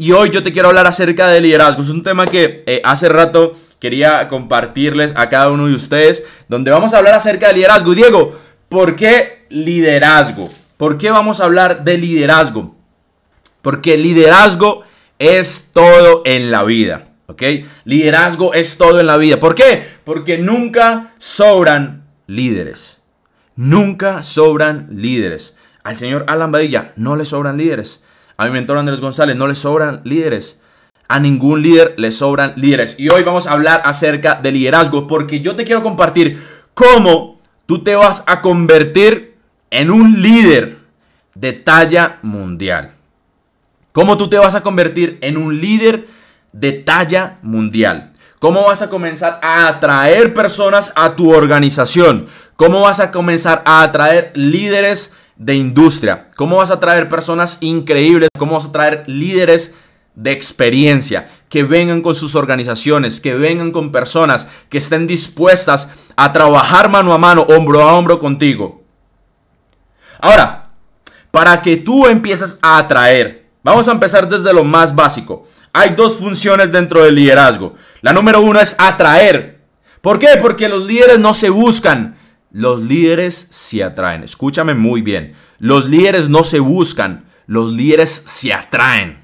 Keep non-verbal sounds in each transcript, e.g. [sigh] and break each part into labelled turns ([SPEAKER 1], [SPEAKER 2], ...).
[SPEAKER 1] Y hoy yo te quiero hablar acerca de liderazgo. Es un tema que eh, hace rato quería compartirles a cada uno de ustedes, donde vamos a hablar acerca de liderazgo. Diego, ¿por qué liderazgo? ¿Por qué vamos a hablar de liderazgo? Porque liderazgo es todo en la vida, ¿ok? Liderazgo es todo en la vida. ¿Por qué? Porque nunca sobran líderes. Nunca sobran líderes. Al señor Alan Badilla no le sobran líderes. A mi mentor Andrés González no le sobran líderes. A ningún líder le sobran líderes. Y hoy vamos a hablar acerca de liderazgo porque yo te quiero compartir cómo tú te vas a convertir en un líder de talla mundial. Cómo tú te vas a convertir en un líder de talla mundial. ¿Cómo vas a comenzar a atraer personas a tu organización? ¿Cómo vas a comenzar a atraer líderes de industria? ¿Cómo vas a traer personas increíbles? ¿Cómo vas a traer líderes de experiencia que vengan con sus organizaciones, que vengan con personas que estén dispuestas a trabajar mano a mano, hombro a hombro contigo? Ahora, para que tú empieces a atraer, vamos a empezar desde lo más básico. Hay dos funciones dentro del liderazgo. La número uno es atraer. ¿Por qué? Porque los líderes no se buscan, los líderes se atraen. Escúchame muy bien. Los líderes no se buscan, los líderes se atraen.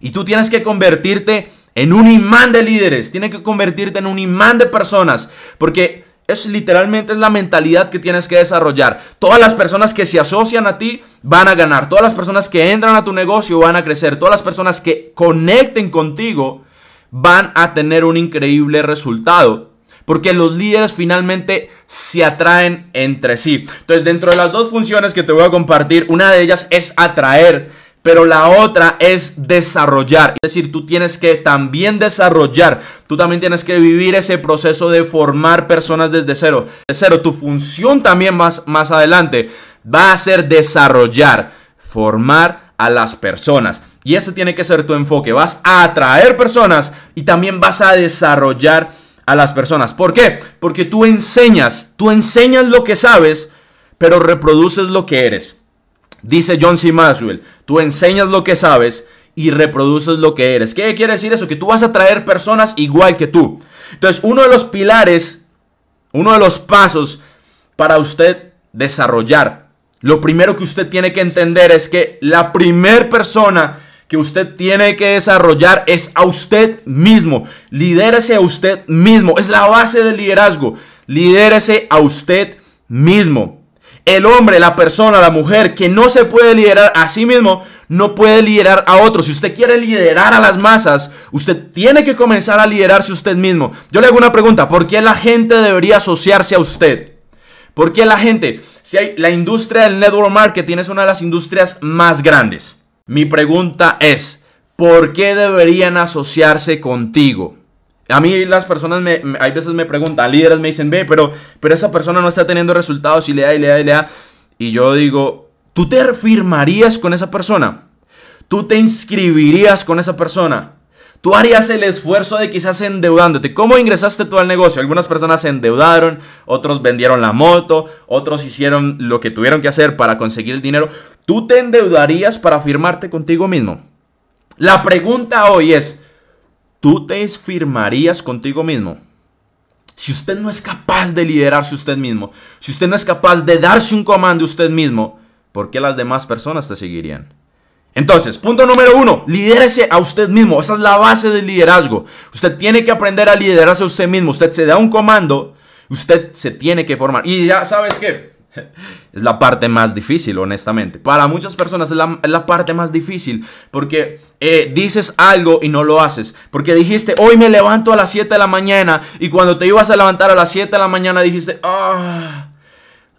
[SPEAKER 1] Y tú tienes que convertirte en un imán de líderes. Tienes que convertirte en un imán de personas. Porque es literalmente es la mentalidad que tienes que desarrollar. Todas las personas que se asocian a ti van a ganar. Todas las personas que entran a tu negocio van a crecer. Todas las personas que conecten contigo van a tener un increíble resultado. Porque los líderes finalmente se atraen entre sí. Entonces, dentro de las dos funciones que te voy a compartir, una de ellas es atraer, pero la otra es desarrollar. Es decir, tú tienes que también desarrollar. Tú también tienes que vivir ese proceso de formar personas desde cero. De cero, tu función también más, más adelante va a ser desarrollar, formar a las personas. Y ese tiene que ser tu enfoque. Vas a atraer personas y también vas a desarrollar a las personas. ¿Por qué? Porque tú enseñas, tú enseñas lo que sabes, pero reproduces lo que eres. Dice John C. Maxwell, tú enseñas lo que sabes y reproduces lo que eres. ¿Qué quiere decir eso? Que tú vas a traer personas igual que tú. Entonces, uno de los pilares, uno de los pasos para usted desarrollar, lo primero que usted tiene que entender es que la primer persona que usted tiene que desarrollar es a usted mismo. Lidérese a usted mismo. Es la base del liderazgo. Lidérese a usted mismo. El hombre, la persona, la mujer que no se puede liderar a sí mismo, no puede liderar a otros. Si usted quiere liderar a las masas, usted tiene que comenzar a liderarse usted mismo. Yo le hago una pregunta, ¿por qué la gente debería asociarse a usted? ¿Por qué la gente? Si hay la industria del network marketing es una de las industrias más grandes. Mi pregunta es, ¿por qué deberían asociarse contigo? A mí las personas me, hay veces me preguntan, líderes me dicen, ve, pero, pero esa persona no está teniendo resultados y le da y le da y le da. Y yo digo, ¿tú te firmarías con esa persona? ¿Tú te inscribirías con esa persona? Tú harías el esfuerzo de quizás endeudándote. ¿Cómo ingresaste tú al negocio? Algunas personas se endeudaron, otros vendieron la moto, otros hicieron lo que tuvieron que hacer para conseguir el dinero. ¿Tú te endeudarías para firmarte contigo mismo? La pregunta hoy es, ¿tú te firmarías contigo mismo? Si usted no es capaz de liderarse usted mismo, si usted no es capaz de darse un comando usted mismo, ¿por qué las demás personas te seguirían? Entonces, punto número uno, lidérese a usted mismo. Esa es la base del liderazgo. Usted tiene que aprender a liderarse a usted mismo. Usted se da un comando, usted se tiene que formar. Y ya sabes qué, [laughs] es la parte más difícil, honestamente. Para muchas personas es la, parte más difícil porque eh, dices algo y no lo haces. Porque dijiste, hoy me levanto a las 7 de la mañana y cuando te ibas a levantar a las 7 de la mañana dijiste, ah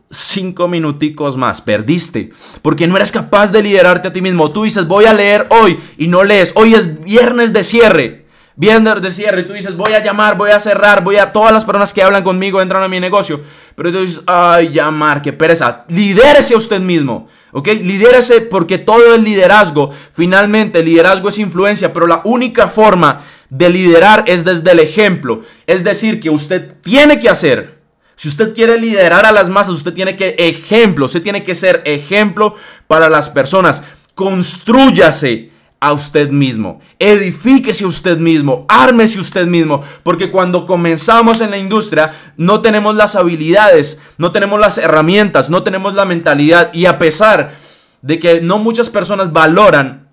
[SPEAKER 1] cinco minuticos más. Perdiste. Porque no eres capaz de liderarte a ti mismo. Tú dices, voy a leer hoy y no lees. Hoy es viernes de cierre. Viernes de cierre. Y tú dices, voy a llamar, voy a cerrar, voy a... Todas las personas que hablan conmigo entran a mi negocio. Pero tú dices, ay, llamar, qué pereza. Lidérese a usted mismo. ¿Ok? Lidérese porque todo el liderazgo, finalmente, liderazgo es influencia. Pero la única forma de liderar es desde el ejemplo. Es decir, que usted tiene que hacer si usted quiere liderar a las masas, usted tiene que ejemplo, usted tiene que ser ejemplo para las personas. Construyase a usted mismo, edifíquese usted mismo, ármese usted mismo, porque cuando comenzamos en la industria no tenemos las habilidades, no tenemos las herramientas, no tenemos la mentalidad y a pesar de que no muchas personas valoran,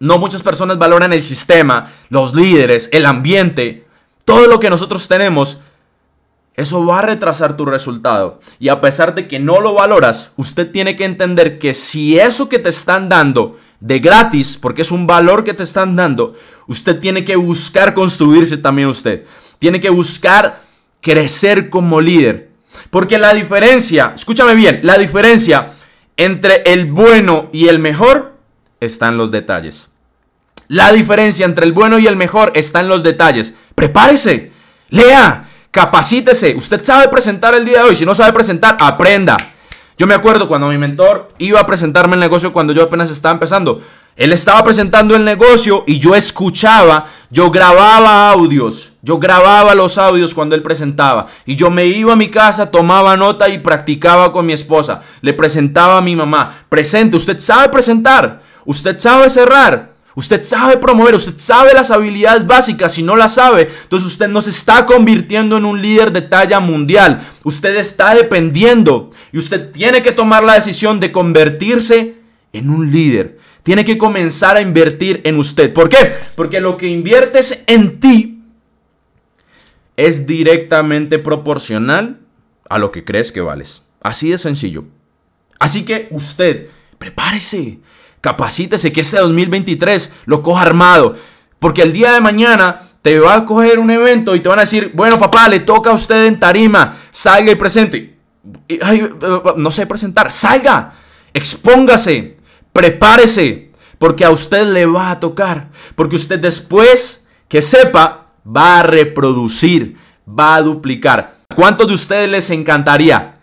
[SPEAKER 1] no muchas personas valoran el sistema, los líderes, el ambiente, todo lo que nosotros tenemos, eso va a retrasar tu resultado. Y a pesar de que no lo valoras, usted tiene que entender que si eso que te están dando de gratis, porque es un valor que te están dando, usted tiene que buscar construirse también usted. Tiene que buscar crecer como líder. Porque la diferencia, escúchame bien, la diferencia entre el bueno y el mejor está en los detalles. La diferencia entre el bueno y el mejor está en los detalles. Prepárese, lea, Capacítese. Usted sabe presentar el día de hoy. Si no sabe presentar, aprenda. Yo me acuerdo cuando mi mentor iba a presentarme el negocio cuando yo apenas estaba empezando. Él estaba presentando el negocio y yo escuchaba, yo grababa audios, yo grababa los audios cuando él presentaba. Y yo me iba a mi casa, tomaba nota y practicaba con mi esposa. Le presentaba a mi mamá. Presente, usted sabe presentar, usted sabe cerrar. Usted sabe promover, usted sabe las habilidades básicas. Si no las sabe, entonces usted no se está convirtiendo en un líder de talla mundial. Usted está dependiendo y usted tiene que tomar la decisión de convertirse en un líder. Tiene que comenzar a invertir en usted. ¿Por qué? Porque lo que inviertes en ti es directamente proporcional a lo que crees que vales. Así de sencillo. Así que usted, prepárese. Capacítese que este 2023 lo coja armado. Porque el día de mañana te va a coger un evento y te van a decir, bueno papá, le toca a usted en tarima, salga y presente. no sé presentar, salga, expóngase, prepárese, porque a usted le va a tocar. Porque usted después que sepa, va a reproducir, va a duplicar. ¿Cuántos de ustedes les encantaría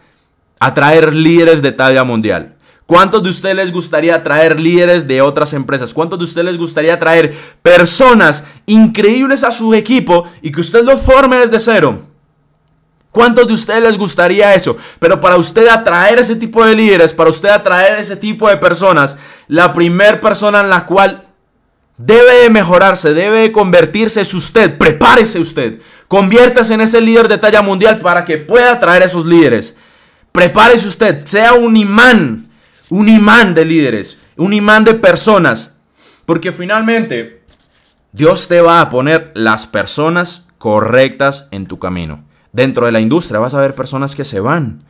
[SPEAKER 1] atraer líderes de talla mundial? ¿Cuántos de ustedes les gustaría traer líderes de otras empresas? ¿Cuántos de ustedes les gustaría traer personas increíbles a su equipo y que usted los forme desde cero? ¿Cuántos de ustedes les gustaría eso? Pero para usted atraer ese tipo de líderes, para usted atraer ese tipo de personas, la primera persona en la cual debe de mejorarse, debe de convertirse es usted. Prepárese usted. Conviértase en ese líder de talla mundial para que pueda atraer esos líderes. Prepárese usted, sea un imán un imán de líderes, un imán de personas. Porque finalmente Dios te va a poner las personas correctas en tu camino. Dentro de la industria vas a ver personas que se van.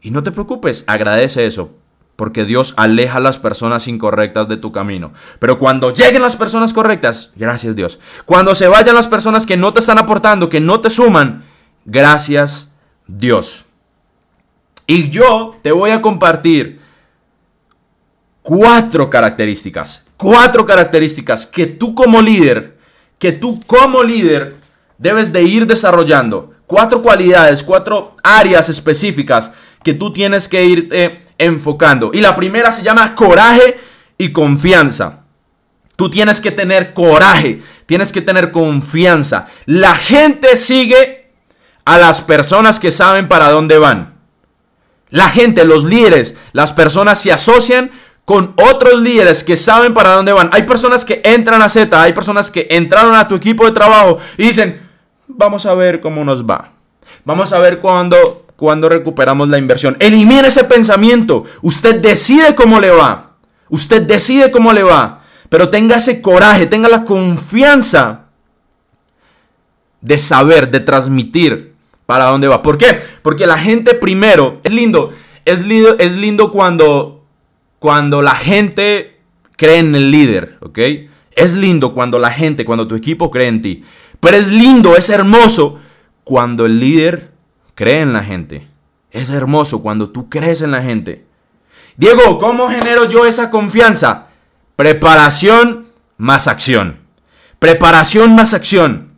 [SPEAKER 1] Y no te preocupes, agradece eso. Porque Dios aleja a las personas incorrectas de tu camino. Pero cuando lleguen las personas correctas, gracias Dios. Cuando se vayan las personas que no te están aportando, que no te suman, gracias Dios. Y yo te voy a compartir cuatro características, cuatro características que tú como líder, que tú como líder debes de ir desarrollando. Cuatro cualidades, cuatro áreas específicas que tú tienes que ir enfocando. Y la primera se llama coraje y confianza. Tú tienes que tener coraje, tienes que tener confianza. La gente sigue a las personas que saben para dónde van. La gente, los líderes, las personas se asocian con otros líderes que saben para dónde van. Hay personas que entran a Z, hay personas que entraron a tu equipo de trabajo y dicen, vamos a ver cómo nos va. Vamos a ver cuándo, cuando recuperamos la inversión. Elimine ese pensamiento. Usted decide cómo le va. Usted decide cómo le va. Pero tenga ese coraje, tenga la confianza de saber, de transmitir para dónde va. ¿Por qué? Porque la gente primero, es lindo, es lindo, es lindo cuando cuando la gente cree en el líder, ¿ok? Es lindo cuando la gente, cuando tu equipo cree en ti. Pero es lindo, es hermoso cuando el líder cree en la gente. Es hermoso cuando tú crees en la gente. Diego, ¿cómo genero yo esa confianza? Preparación más acción. Preparación más acción.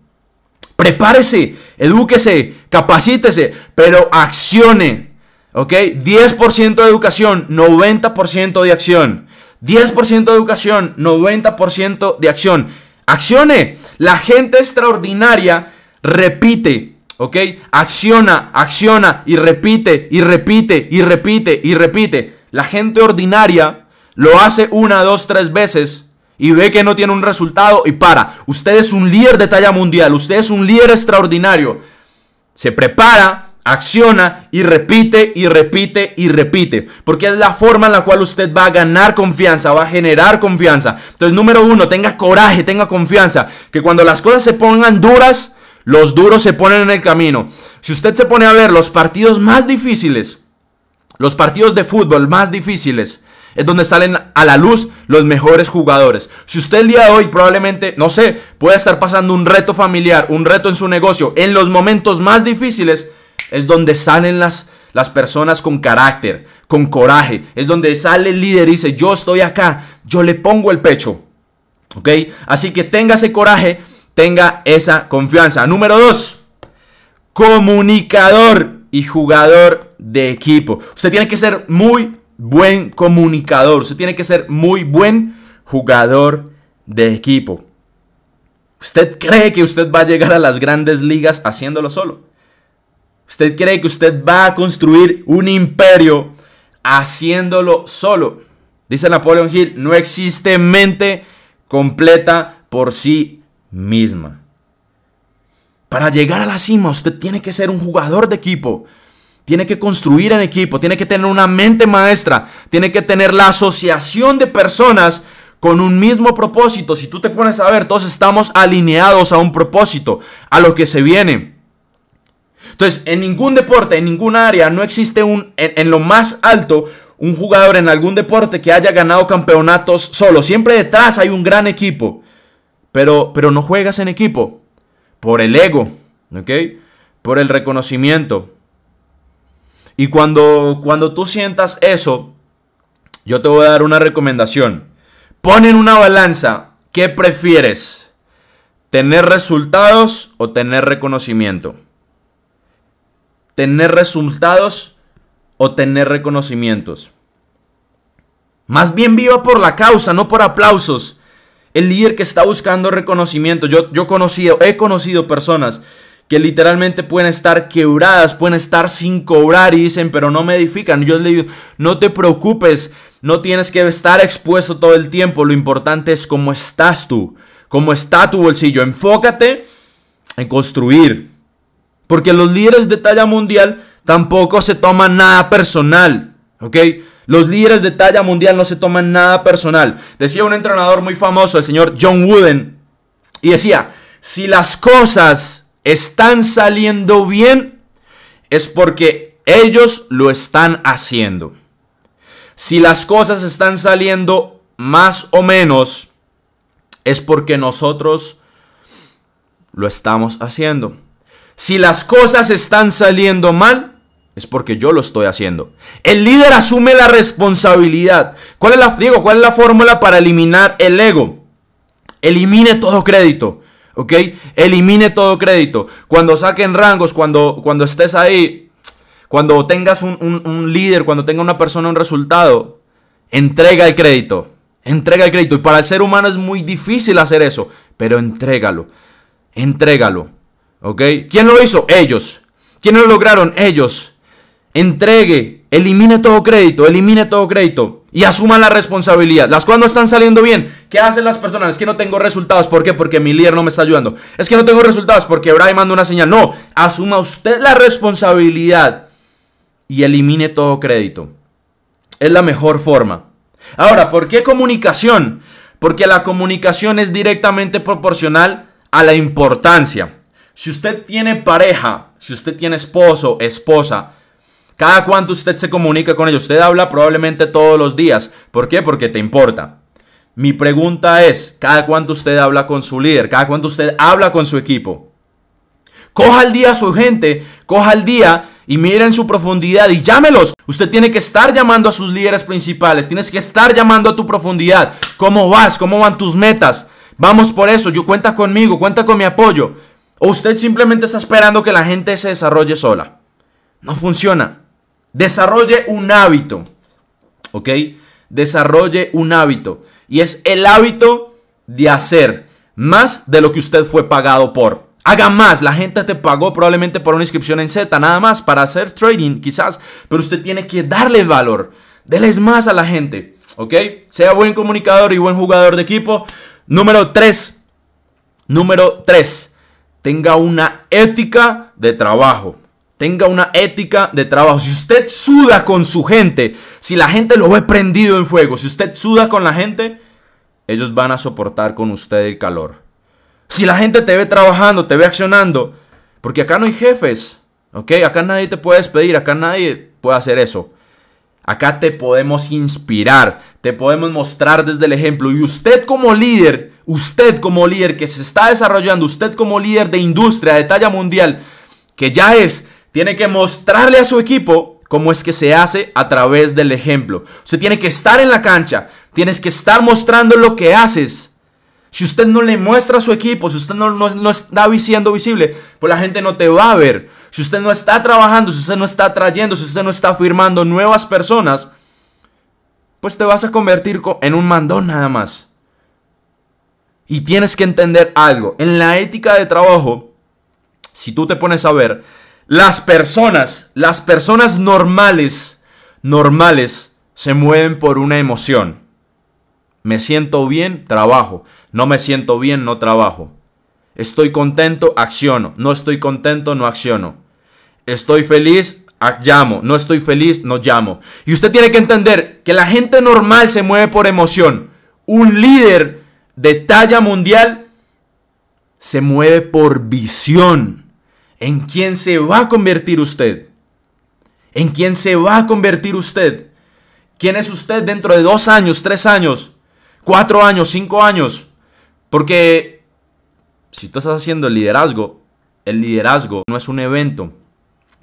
[SPEAKER 1] Prepárese, edúquese, capacítese, pero accione. ¿Ok? 10% de educación, 90% de acción. 10% de educación, 90% de acción. Accione. La gente extraordinaria repite. ¿Ok? Acciona, acciona y repite y repite y repite y repite. La gente ordinaria lo hace una, dos, tres veces y ve que no tiene un resultado y para. Usted es un líder de talla mundial, usted es un líder extraordinario. Se prepara, acciona y repite y repite y repite. Porque es la forma en la cual usted va a ganar confianza, va a generar confianza. Entonces, número uno, tenga coraje, tenga confianza. Que cuando las cosas se pongan duras, los duros se ponen en el camino. Si usted se pone a ver los partidos más difíciles, los partidos de fútbol más difíciles, es donde salen a la luz los mejores jugadores. Si usted el día de hoy probablemente, no sé, puede estar pasando un reto familiar, un reto en su negocio, en los momentos más difíciles, es donde salen las, las personas con carácter, con coraje. Es donde sale el líder y dice, yo estoy acá, yo le pongo el pecho. ¿Ok? Así que tenga ese coraje, tenga esa confianza. Número dos, comunicador y jugador de equipo. Usted tiene que ser muy buen comunicador, usted tiene que ser muy buen jugador de equipo. ¿Usted cree que usted va a llegar a las grandes ligas haciéndolo solo? ¿Usted cree que usted va a construir un imperio haciéndolo solo? Dice Napoleon Hill, no existe mente completa por sí misma. Para llegar a la cima usted tiene que ser un jugador de equipo tiene que construir en equipo, tiene que tener una mente maestra, tiene que tener la asociación de personas con un mismo propósito. Si tú te pones a ver, todos estamos alineados a un propósito, a lo que se viene. Entonces, en ningún deporte, en ninguna área, no existe un, en, lo más alto, un jugador en algún deporte que haya ganado campeonatos solo. Siempre detrás hay un gran equipo. Pero, pero no juegas en equipo. Por el ego, ¿ok? Por el reconocimiento. Y cuando, cuando tú sientas eso, yo te voy a dar una recomendación. Pon en una balanza, ¿qué prefieres? ¿Tener resultados o tener reconocimiento? ¿Tener resultados o tener reconocimientos? Más bien viva por la causa, no por aplausos. El líder que está buscando reconocimiento. Yo, he conocido personas que literalmente pueden estar quebradas, pueden estar sin cobrar y dicen, pero no me edifican. Yo les digo, no te preocupes, no tienes que estar expuesto todo el tiempo, lo importante es cómo estás tú, cómo está tu bolsillo. Enfócate en construir, porque los líderes de talla mundial tampoco se toman nada personal, ¿ok? Los líderes de talla mundial no se toman nada personal. Decía un entrenador muy famoso, el señor John Wooden, y decía, si las cosas están saliendo bien, es porque ellos lo están haciendo. Si las cosas están saliendo más o menos, es porque nosotros lo estamos haciendo. Si las cosas están saliendo mal, es porque yo lo estoy haciendo. El líder asume la responsabilidad. ¿Cuál es la, digo, cuál es la fórmula para eliminar el ego? Elimine todo crédito. ¿ok? Elimine todo crédito. Cuando saquen rangos, cuando, cuando estés ahí, cuando tengas un, líder, cuando tenga una persona un resultado, entrega el crédito. Entrega el crédito. Y para el ser humano es muy difícil hacer eso, pero entrégalo. Entrégalo. ¿Ok? ¿Quién lo hizo? Ellos. ¿Quiénes lo lograron? Ellos. Entregue. Elimine todo crédito. Elimine todo crédito y asuman la responsabilidad. Las no están saliendo bien. ¿Qué hacen las personas? Es que no tengo resultados. ¿Por qué? Porque mi líder no me está ayudando. Es que no tengo resultados porque Brian manda una señal. No, asuma usted la responsabilidad y elimine todo crédito. Es la mejor forma. Ahora, ¿por qué comunicación? Porque la comunicación es directamente proporcional a la importancia. Si usted tiene pareja, si usted tiene esposo, esposa, cada cuánto usted se comunica con ellos. Usted habla probablemente todos los días. ¿Por qué? Porque te importa. Mi pregunta es, ¿cada cuánto usted habla con su líder? ¿Cada cuánto usted habla con su equipo? Coja al día a su gente, coja al día y miren su profundidad y llámelos. Usted tiene que estar llamando a sus líderes principales, tienes que estar llamando a tu profundidad. ¿Cómo vas? ¿Cómo van tus metas? Vamos por eso, yo cuenta conmigo, cuenta con mi apoyo. O usted simplemente está esperando que la gente se desarrolle sola. No funciona. Desarrolle un hábito. ¿Ok? Desarrolle un hábito. Y es el hábito de hacer más de lo que usted fue pagado por. Haga más. La gente te pagó probablemente por una inscripción en Z, nada más para hacer trading, quizás. Pero usted tiene que darle valor. Deles más a la gente. ¿Ok? Sea buen comunicador y buen jugador de equipo. Número 3. Número 3. Tenga una ética de trabajo. Tenga una ética de trabajo. Si usted suda con su gente, si la gente lo ve prendido en fuego, si usted suda con la gente, ellos van a soportar con usted el calor. Si la gente te ve trabajando, te ve accionando, porque acá no hay jefes, ¿ok? Acá nadie te puede despedir, acá nadie puede hacer eso. Acá te podemos inspirar, te podemos mostrar desde el ejemplo. Y usted como líder, usted como líder que se está desarrollando, usted como líder de industria de talla mundial, que ya es, tiene que mostrarle a su equipo cómo es que se hace a través del ejemplo. Usted tiene que estar en la cancha, tienes que estar mostrando lo que haces. Si usted no le muestra a su equipo, si usted no, está siendo visible, pues la gente no te va a ver. Si usted no está trabajando, si usted no está trayendo, si usted no está firmando nuevas personas, pues te vas a convertir en un mandón nada más. Y tienes que entender algo. En la ética de trabajo, si tú te pones a ver, las personas, las personas normales, normales, se mueven por una emoción. Me siento bien, trabajo. No me siento bien, no trabajo. Estoy contento, acciono. No estoy contento, no acciono. Estoy feliz, llamo. No estoy feliz, no llamo. Y usted tiene que entender que la gente normal se mueve por emoción. Un líder de talla mundial se mueve por visión. ¿En quién se va a convertir usted? ¿En quién se va a convertir usted? ¿Quién es usted dentro de dos años, tres años? Cuatro años, cinco años. Porque si tú estás haciendo el liderazgo, el liderazgo no es un evento.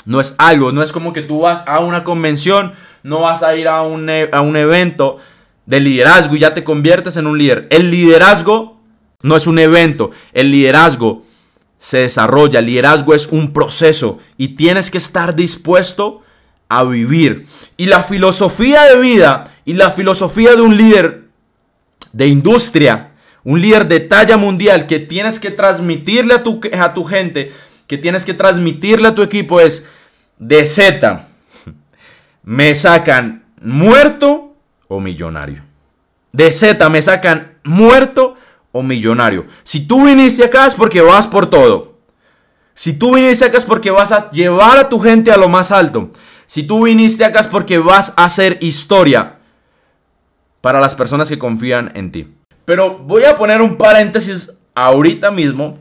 [SPEAKER 1] No es algo, no es como que tú vas a una convención, no vas a ir a un, e, a un evento de liderazgo y ya te conviertes en un líder. El liderazgo no es un evento, el liderazgo se desarrolla, el liderazgo es un proceso y tienes que estar dispuesto a vivir. Y la filosofía de vida y la filosofía de un líder de industria, un líder de talla mundial que tienes que transmitirle a tu, a tu gente, que tienes que transmitirle a tu equipo es de Z. Me sacan muerto o millonario. De Z me sacan muerto o millonario. Si tú viniste acá es porque vas por todo. Si tú viniste acá es porque vas a llevar a tu gente a lo más alto. Si tú viniste acá es porque vas a hacer historia para las personas que confían en ti. Pero voy a poner un paréntesis ahorita mismo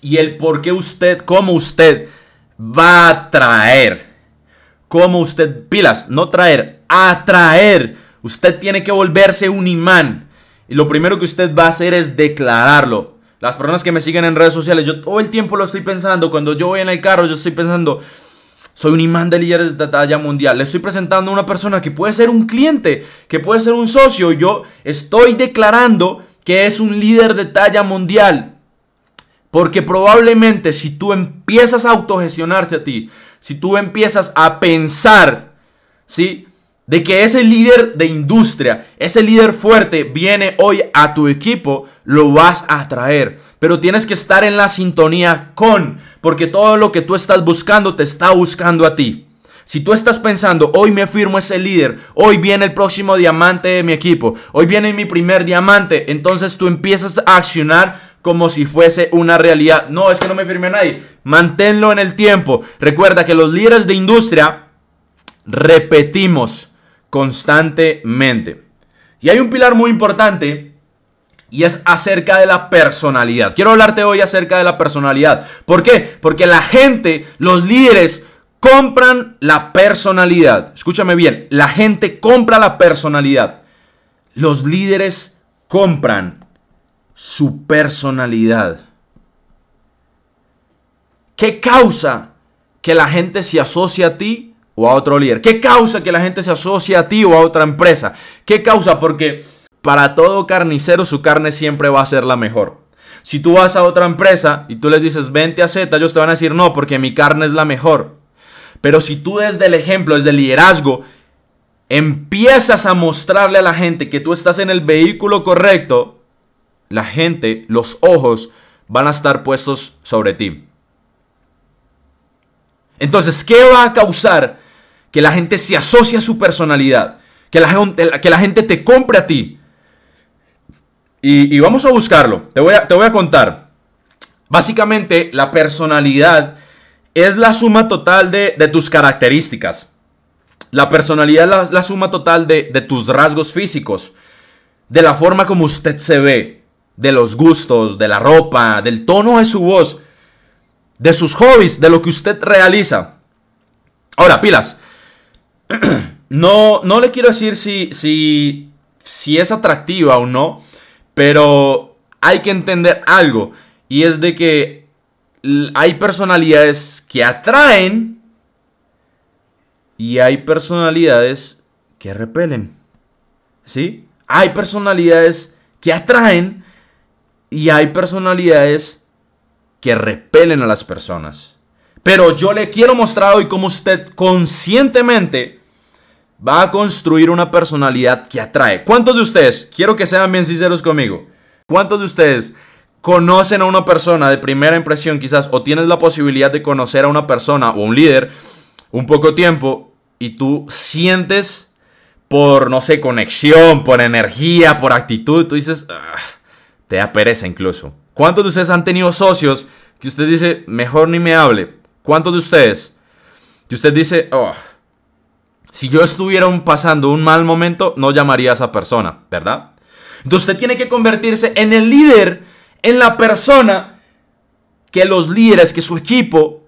[SPEAKER 1] y el por qué usted, cómo usted va a traer, cómo usted, pilas, no traer, atraer. Usted tiene que volverse un imán. Y lo primero que usted va a hacer es declararlo. Las personas que me siguen en redes sociales, yo todo el tiempo lo estoy pensando. Cuando yo voy en el carro, yo estoy pensando, soy un imán de líderes de talla mundial. Le estoy presentando a una persona que puede ser un cliente, que puede ser un socio. Yo estoy declarando que es un líder de talla mundial. Porque probablemente si tú empiezas a autogestionarse a ti, si tú empiezas a pensar, ¿sí? De que ese líder de industria, ese líder fuerte viene hoy a tu equipo, lo vas a atraer. Pero tienes que estar en la sintonía con, porque todo lo que tú estás buscando te está buscando a ti. Si tú estás pensando, hoy me firmo ese líder, hoy viene el próximo diamante de mi equipo, hoy viene mi primer diamante, entonces tú empiezas a accionar como si fuese una realidad. No, es que no me firme nadie. Manténlo en el tiempo. Recuerda que los líderes de industria repetimos constantemente. Y hay un pilar muy importante y es acerca de la personalidad. Quiero hablarte hoy acerca de la personalidad. ¿Por qué? Porque la gente, los líderes, compran la personalidad. Escúchame bien, la gente compra la personalidad. Los líderes compran su personalidad. ¿Qué causa que la gente se asocia a ti o a otro líder? ¿Qué causa que la gente se asocia a ti o a otra empresa? ¿Qué causa? Porque para todo carnicero su carne siempre va a ser la mejor. Si tú vas a otra empresa y tú les dices, vente a Z, ellos te van a decir, no, porque mi carne es la mejor. Pero si tú desde el ejemplo, desde el liderazgo, empiezas a mostrarle a la gente que tú estás en el vehículo correcto, la gente, los ojos, van a estar puestos sobre ti. Entonces, ¿qué va a causar que la gente se asocie a su personalidad? Que la, que la gente te compre a ti. Y, vamos a buscarlo. Te voy a, te voy a contar. Básicamente, la personalidad es la suma total de, tus características. La personalidad es la, suma total de, de tus rasgos físicos. De la forma como usted se ve. De los gustos, de la ropa, del tono de su voz. De sus hobbies, de lo que usted realiza. Ahora, pilas. [clears throat] No, no le quiero decir si, si, si es atractiva o no. Pero hay que entender algo. Y es de que hay personalidades que atraen y hay personalidades que repelen. ¿Sí? Hay personalidades que atraen y hay personalidades que repelen a las personas. Pero yo le quiero mostrar hoy cómo usted conscientemente va a construir una personalidad que atrae. ¿Cuántos de ustedes, quiero que sean bien sinceros conmigo, cuántos de ustedes conocen a una persona de primera impresión quizás o tienes la posibilidad de conocer a una persona o un líder un poco tiempo y tú sientes por, no sé, conexión, por energía, por actitud, tú dices, ah", te da pereza incluso. ¿Cuántos de ustedes han tenido socios que usted dice, mejor ni me hable? ¿Cuántos de ustedes? Que usted dice, oh, si yo estuviera pasando un mal momento, no llamaría a esa persona, ¿verdad? Entonces usted tiene que convertirse en el líder, en la persona que los líderes, que su equipo,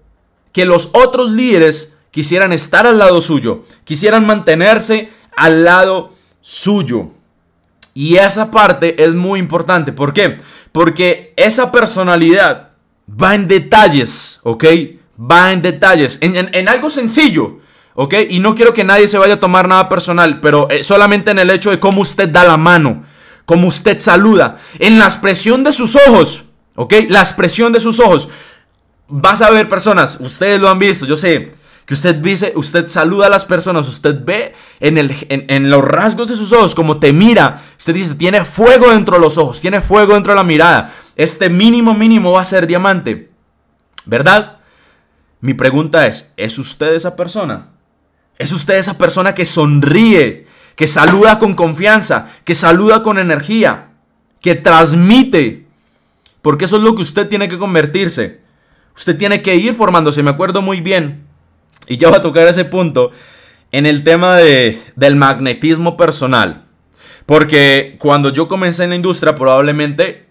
[SPEAKER 1] que los otros líderes quisieran estar al lado suyo, quisieran mantenerse al lado suyo. Y esa parte es muy importante. ¿Por qué? Porque esa personalidad va en detalles, ¿ok? Va en detalles, en algo sencillo. ¿Ok? Y no quiero que nadie se vaya a tomar nada personal, pero eh, solamente en el hecho de cómo usted da la mano, cómo usted saluda, en la expresión de sus ojos, ¿ok? La expresión de sus ojos. Vas a ver personas, ustedes lo han visto, yo sé, que usted dice, usted saluda a las personas, usted ve en, el, en, los rasgos de sus ojos, como te mira, usted dice, tiene fuego dentro de los ojos, tiene fuego dentro de la mirada. Este mínimo mínimo va a ser diamante, ¿verdad? Mi pregunta es, ¿es usted esa persona? Es usted esa persona que sonríe, que saluda con confianza, que saluda con energía, que transmite. Porque eso es lo que usted tiene que convertirse. Usted tiene que ir formándose. Me acuerdo muy bien, y ya va a tocar ese punto, en el tema de, del magnetismo personal. Porque cuando yo comencé en la industria, probablemente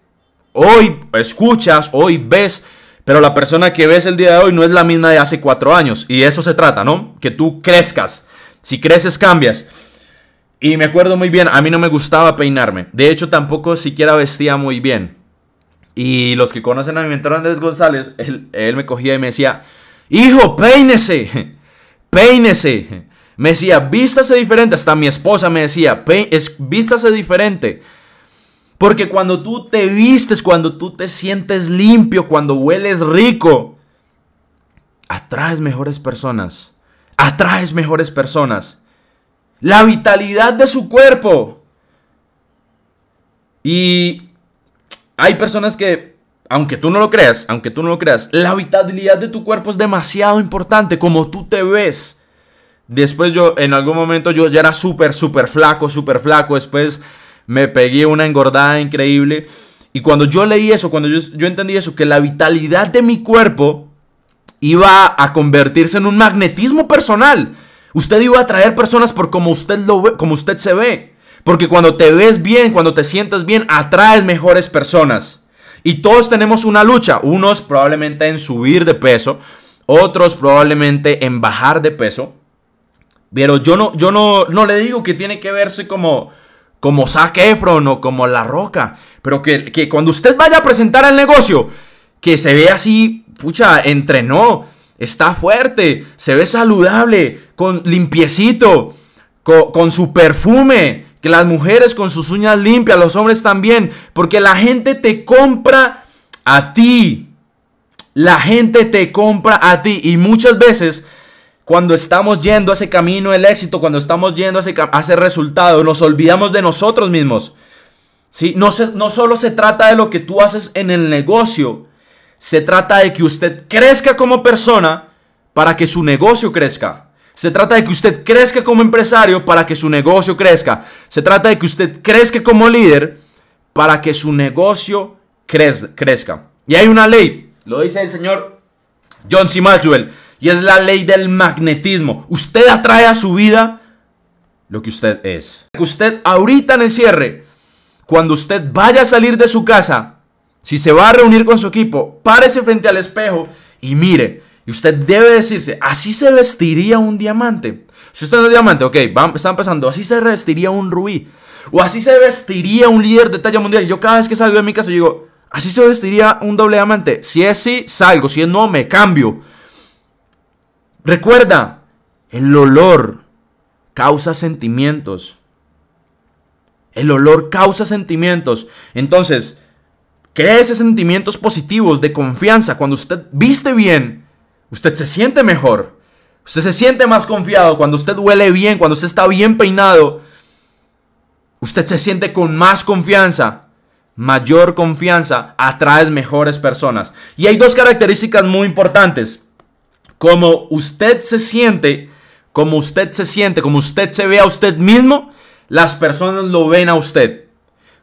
[SPEAKER 1] hoy escuchas, hoy ves pero la persona que ves el día de hoy no es la misma de hace cuatro años. Y de eso se trata, ¿no? Que tú crezcas. Si creces, cambias. Y me acuerdo muy bien, a mí no me gustaba peinarme. De hecho, tampoco siquiera vestía muy bien. Y los que conocen a mi mentor Andrés González, él, me cogía y me decía, hijo, peínese, [laughs] peínese. Me decía, vístase diferente. Hasta mi esposa me decía, vístase diferente. Porque cuando tú te vistes, cuando tú te sientes limpio, cuando hueles rico, atraes mejores personas. Atraes mejores personas. La vitalidad de su cuerpo. Y hay personas que, aunque tú no lo creas, aunque tú no lo creas, la vitalidad de tu cuerpo es demasiado importante, como tú te ves. Después yo, en algún momento yo ya era súper, súper flaco, súper flaco. Después me pegué una engordada increíble. Y cuando yo leí eso, cuando yo, entendí eso, que la vitalidad de mi cuerpo iba a convertirse en un magnetismo personal. Usted iba a atraer personas por como usted, lo ve, como usted se ve. Porque cuando te ves bien, cuando te sientas bien, atraes mejores personas. Y todos tenemos una lucha. Unos probablemente en subir de peso, otros probablemente en bajar de peso. Pero yo no, yo no, no le digo que tiene que verse como, como Zac o como La Roca, pero que, cuando usted vaya a presentar el negocio, que se vea así, pucha, entrenó, está fuerte, se ve saludable, con limpiecito, con, con su perfume, que las mujeres con sus uñas limpias, los hombres también, porque la gente te compra a ti. La gente te compra a ti y muchas veces cuando estamos yendo a ese camino del éxito, cuando estamos yendo a ese, resultado, nos olvidamos de nosotros mismos. ¿Sí? No, se, no solo se trata de lo que tú haces en el negocio, se trata de que usted crezca como persona para que su negocio crezca. Se trata de que usted crezca como empresario para que su negocio crezca. Se trata de que usted crezca como líder para que su negocio crezca. Y hay una ley, lo dice el señor John C. Maxwell, y es la ley del magnetismo. Usted atrae a su vida lo que usted es. Que usted ahorita en el cierre, cuando usted vaya a salir de su casa, si se va a reunir con su equipo, párese frente al espejo y mire. Y usted debe decirse, así se vestiría un diamante. Si usted no es diamante, ok, va, está empezando, así se vestiría un rubí. O así se vestiría un líder de talla mundial. Yo cada vez que salgo de mi casa digo, así se vestiría un doble diamante. Si es sí, salgo. Si es no, me cambio. Recuerda, el olor causa sentimientos. El olor causa sentimientos. Entonces, Crea esos sentimientos positivos de confianza. Cuando usted viste bien, usted se siente mejor. Usted se siente más confiado. Cuando usted huele bien, cuando usted está bien peinado, usted se siente con más confianza. Mayor confianza atrae mejores personas. Y hay dos características muy importantes. Como usted se siente, como usted se siente, como usted se ve a usted mismo, las personas lo ven a usted.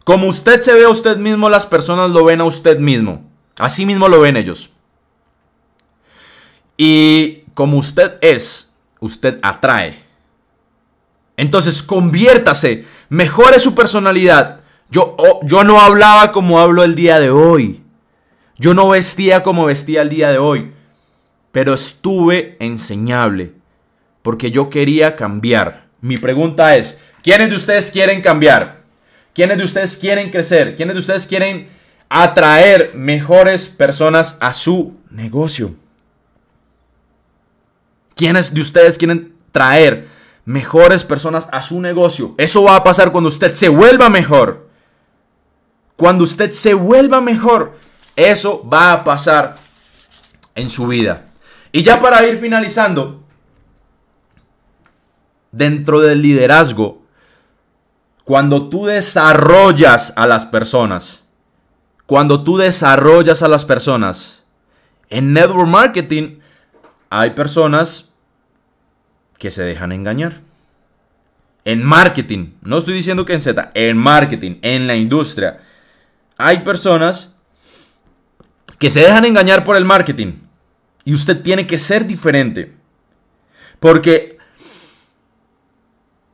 [SPEAKER 1] Como usted se ve a usted mismo, las personas lo ven a usted mismo. Así mismo lo ven ellos. Y como usted es, usted atrae. Entonces conviértase, mejore su personalidad. Yo, oh, yo no hablaba como hablo el día de hoy. Yo no vestía como vestía el día de hoy. Pero estuve enseñable. Porque yo quería cambiar. Mi pregunta es, ¿quiénes de ustedes quieren cambiar? ¿Quiénes de ustedes quieren crecer? ¿Quiénes de ustedes quieren atraer mejores personas a su negocio? ¿Quiénes de ustedes quieren traer mejores personas a su negocio? Eso va a pasar cuando usted se vuelva mejor. Cuando usted se vuelva mejor, eso va a pasar en su vida. Y ya para ir finalizando, dentro del liderazgo cuando tú desarrollas a las personas, cuando tú desarrollas a las personas, en network marketing hay personas que se dejan engañar. En marketing, no estoy diciendo que en Z, en marketing, en la industria, hay personas que se dejan engañar por el marketing. Y usted tiene que ser diferente. Porque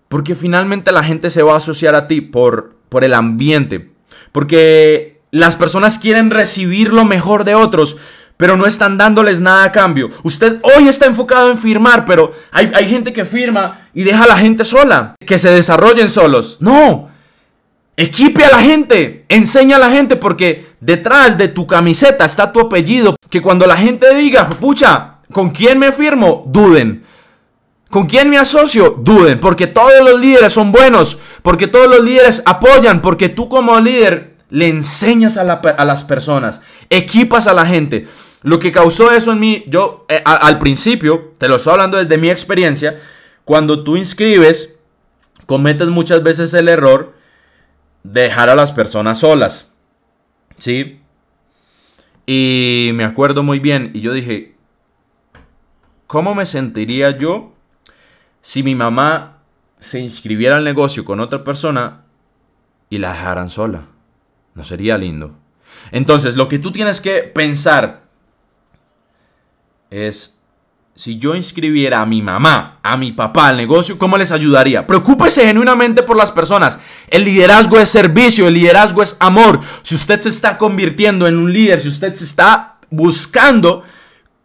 [SPEAKER 1] porque finalmente la gente se va a asociar a ti por, por el ambiente. Porque las personas quieren recibir lo mejor de otros, pero no están dándoles nada a cambio. Usted hoy está enfocado en firmar, pero hay, hay, gente que firma y deja a la gente sola, que se desarrollen solos. No, equipe a la gente, enseña a la gente, porque detrás de tu camiseta está tu apellido, que cuando la gente diga, pucha, ¿con quién me firmo? Duden. ¿Con quién me asocio? Duden, porque todos los líderes son buenos, porque todos los líderes apoyan, porque tú como líder le enseñas a, las personas, equipas a la gente. Lo que causó eso en mí, yo eh, al principio, te lo estoy hablando desde mi experiencia, cuando tú inscribes, cometes muchas veces el error dejar a las personas solas. ¿Sí? Y me acuerdo muy bien, y yo dije, ¿cómo me sentiría yo si mi mamá se inscribiera al negocio con otra persona y la dejaran sola. No sería lindo. Entonces, lo que tú tienes que pensar es, si yo inscribiera a mi mamá, a mi papá al negocio, ¿cómo les ayudaría? Preocúpese genuinamente por las personas. El liderazgo es servicio, el liderazgo es amor. Si usted se está convirtiendo en un líder, si usted se está buscando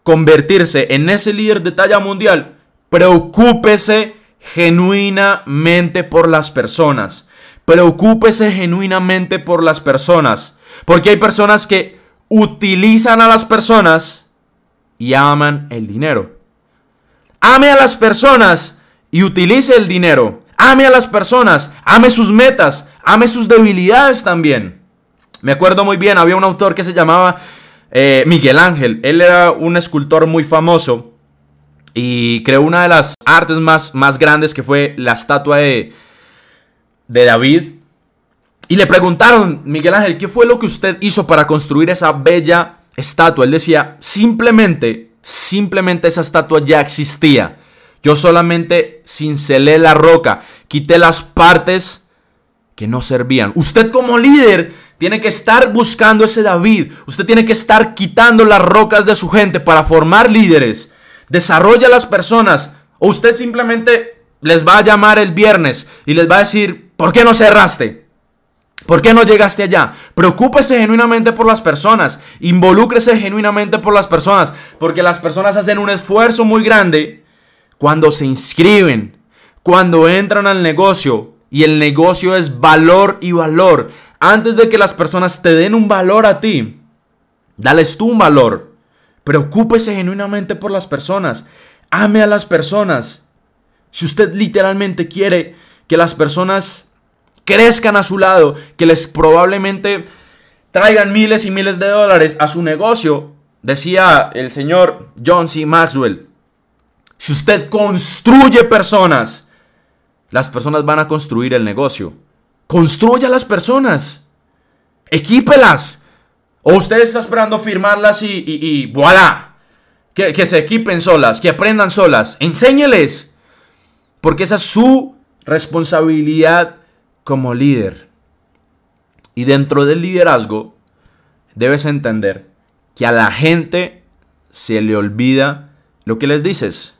[SPEAKER 1] convertirse en ese líder de talla mundial, Preocúpese genuinamente por las personas. Preocúpese genuinamente por las personas. Porque hay personas que utilizan a las personas y aman el dinero. Ame a las personas y utilice el dinero. Ame a las personas, ame sus metas, ame sus debilidades también. Me acuerdo muy bien, había un autor que se llamaba eh, Miguel Ángel. Él era un escultor muy famoso y creó una de las artes más, más grandes que fue la estatua de, de David. Y le preguntaron, Miguel Ángel, ¿qué fue lo que usted hizo para construir esa bella estatua? Él decía, simplemente, simplemente esa estatua ya existía. Yo solamente cincelé la roca, quité las partes que no servían. Usted como líder tiene que estar buscando ese David. Usted tiene que estar quitando las rocas de su gente para formar líderes. Desarrolla a las personas. O usted simplemente les va a llamar el viernes y les va a decir, ¿por qué no cerraste? ¿Por qué no llegaste allá? Preocúpese genuinamente por las personas. Involúcrese genuinamente por las personas. Porque las personas hacen un esfuerzo muy grande cuando se inscriben, cuando entran al negocio. Y el negocio es valor y valor antes de que las personas te den un valor a ti, dales tú un valor. Preocúpese genuinamente por las personas. Ame a las personas. Si usted literalmente quiere que las personas crezcan a su lado, que les probablemente traigan miles y miles de dólares a su negocio, decía el señor John C. Maxwell, si usted construye personas, las personas van a construir el negocio. Construya las personas. Equípelas. O usted está esperando firmarlas y, y, voilà. Que, que, se equipen solas, que aprendan solas. Enséñeles. Porque esa es su responsabilidad como líder. Y dentro del liderazgo, debes entender que a la gente se le olvida lo que les dices.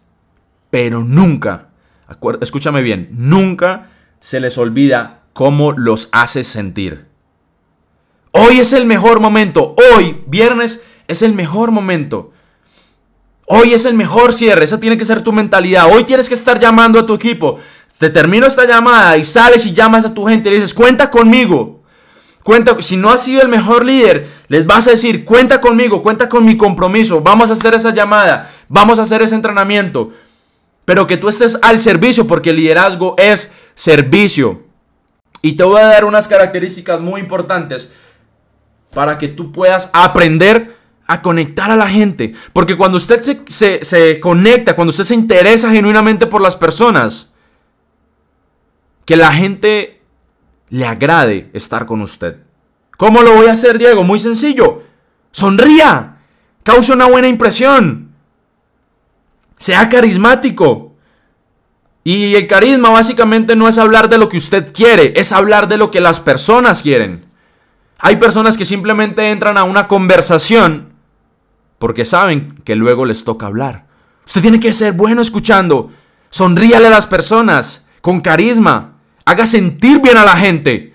[SPEAKER 1] Pero nunca, escúchame bien, nunca se les olvida cómo los haces sentir. Hoy es el mejor momento. Hoy, viernes, es el mejor momento. Hoy es el mejor cierre. Esa tiene que ser tu mentalidad. Hoy tienes que estar llamando a tu equipo. Te termino esta llamada y sales y llamas a tu gente y le dices, cuenta conmigo. Cuenta, si no has sido el mejor líder, les vas a decir, cuenta conmigo, cuenta con mi compromiso. Vamos a hacer esa llamada. Vamos a hacer ese entrenamiento. Pero que tú estés al servicio porque el liderazgo es servicio. Y te voy a dar unas características muy importantes para que tú puedas aprender a conectar a la gente. Porque cuando usted se, conecta, cuando usted se interesa genuinamente por las personas, que la gente le agrade estar con usted. ¿Cómo lo voy a hacer, Diego? Muy sencillo. Sonría. Cause una buena impresión. Sea carismático. Y el carisma básicamente no es hablar de lo que usted quiere, es hablar de lo que las personas quieren. Hay personas que simplemente entran a una conversación porque saben que luego les toca hablar. Usted tiene que ser bueno escuchando. Sonríale a las personas con carisma. Haga sentir bien a la gente.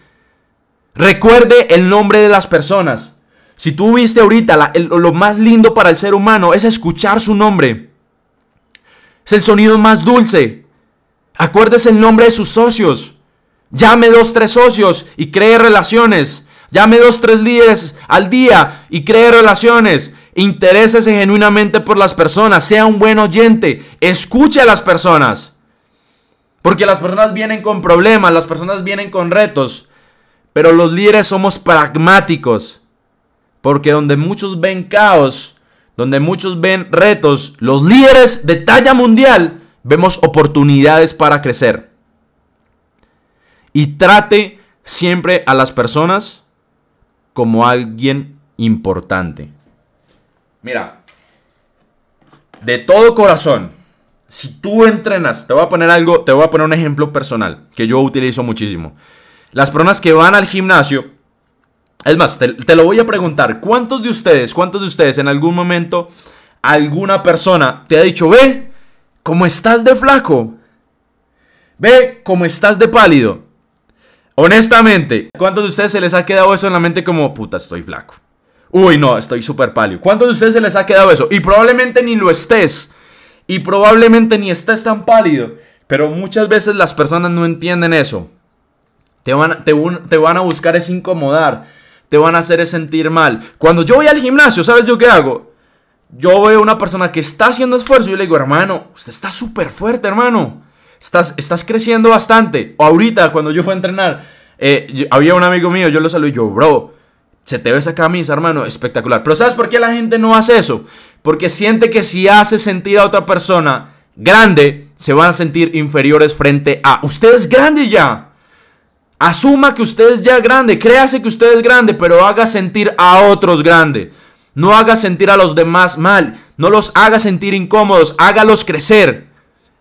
[SPEAKER 1] Recuerde el nombre de las personas. Si tú viste ahorita lo más lindo para el ser humano es escuchar su nombre. Es el sonido más dulce. Acuérdese el nombre de sus socios. Llame dos, tres socios y cree relaciones. Llame dos, tres líderes al día y cree relaciones. Interésese genuinamente por las personas. Sea un buen oyente. Escuche a las personas. Porque las personas vienen con problemas, las personas vienen con retos. Pero los líderes somos pragmáticos. Porque donde muchos ven caos, donde muchos ven retos, los líderes de talla mundial vemos oportunidades para crecer. Y trate siempre a las personas como alguien importante. Mira, de todo corazón, si tú entrenas, te voy a poner algo, te voy a poner un ejemplo personal que yo utilizo muchísimo. Las personas que van al gimnasio, es más, te, lo voy a preguntar, ¿cuántos de ustedes, cuántos de ustedes en algún momento alguna persona te ha dicho, ve, ¿Cómo estás de flaco? Ve cómo estás de pálido. Honestamente, ¿cuántos de ustedes se les ha quedado eso en la mente como, puta, estoy flaco? Uy, no, estoy súper pálido. ¿Cuántos de ustedes se les ha quedado eso? Y probablemente ni lo estés. Y probablemente ni estés tan pálido. Pero muchas veces las personas no entienden eso. Te van, te, van a buscar es incomodar. Te van a hacer sentir mal. Cuando yo voy al gimnasio, ¿sabes yo qué hago? yo veo una persona que está haciendo esfuerzo y yo le digo, hermano, usted está súper fuerte, hermano. Estás, estás creciendo bastante. O ahorita, cuando yo fui a entrenar, eh, había un amigo mío, yo lo saludo y yo, bro, se te ve esa camisa, hermano, espectacular. Pero ¿sabes por qué la gente no hace eso? Porque siente que si hace sentir a otra persona grande, se van a sentir inferiores frente a... Usted es grande ya. Asuma que usted es ya grande, créase que usted es grande, pero haga sentir a otros grande. No haga sentir a los demás mal, no los haga sentir incómodos, hágalos crecer,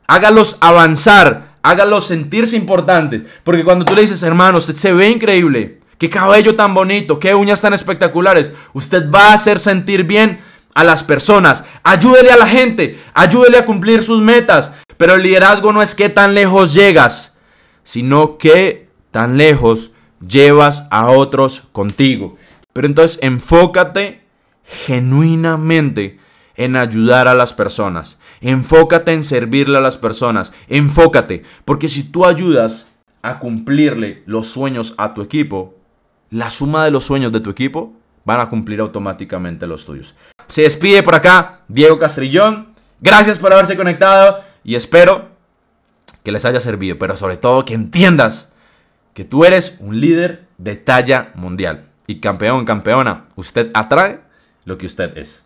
[SPEAKER 1] hágalos avanzar, hágalos sentirse importantes. Porque cuando tú le dices, hermano, usted se ve increíble, qué cabello tan bonito, qué uñas tan espectaculares, usted va a hacer sentir bien a las personas, ayúdele a la gente, ayúdele a cumplir sus metas. Pero el liderazgo no es qué tan lejos llegas, sino qué tan lejos llevas a otros contigo. Pero entonces enfócate genuinamente en ayudar a las personas. Enfócate en servirle a las personas. Enfócate, porque si tú ayudas a cumplirle los sueños a tu equipo, la suma de los sueños de tu equipo van a cumplir automáticamente los tuyos. Se despide por acá Diego Castrillón. Gracias por haberse conectado y espero que les haya servido, pero sobre todo que entiendas que tú eres un líder de talla mundial. Y campeón, campeona, usted atrae lo que usted es.